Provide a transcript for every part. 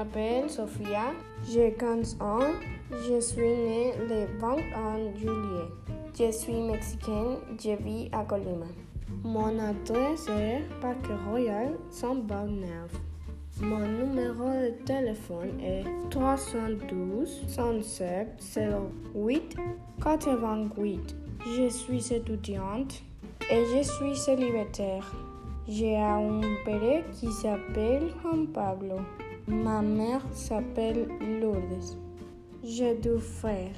m'appelle Sofia, j'ai 15 ans, je suis née le 21 juillet. Je suis mexicaine, je vis à Colima. Mon adresse est Parc Royal, 129. Mon numéro de téléphone est 312 107 08 88. Je suis étudiante et je suis célibataire. J'ai un père qui s'appelle Juan Pablo. Ma mère s'appelle Lourdes. J'ai deux frères.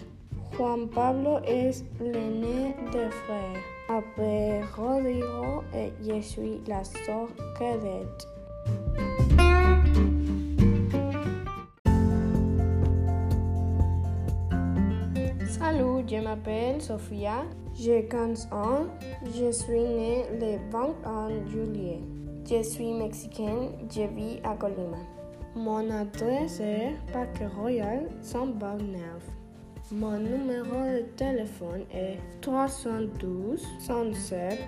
Juan Pablo est l'aîné des frères. Après Rodrigo je suis la sœur cadette. Salut, je m'appelle Sofia, j'ai 15 ans, je suis née le 21 juillet. Je suis mexicaine, je vis à Colima. Mon adresse est Parc Royal, 129. Mon numéro de téléphone est 312 107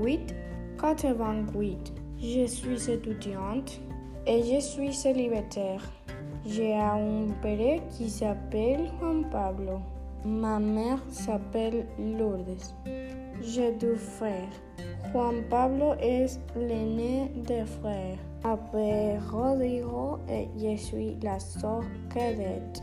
08 88. Je suis étudiante et je suis célibataire. J'ai un père qui s'appelle Juan Pablo. Ma mère s'appelle Lourdes. J'ai deux frères. Juan Pablo es l'aîné de frères. Après Rodrigo, je suis la sœur cadette.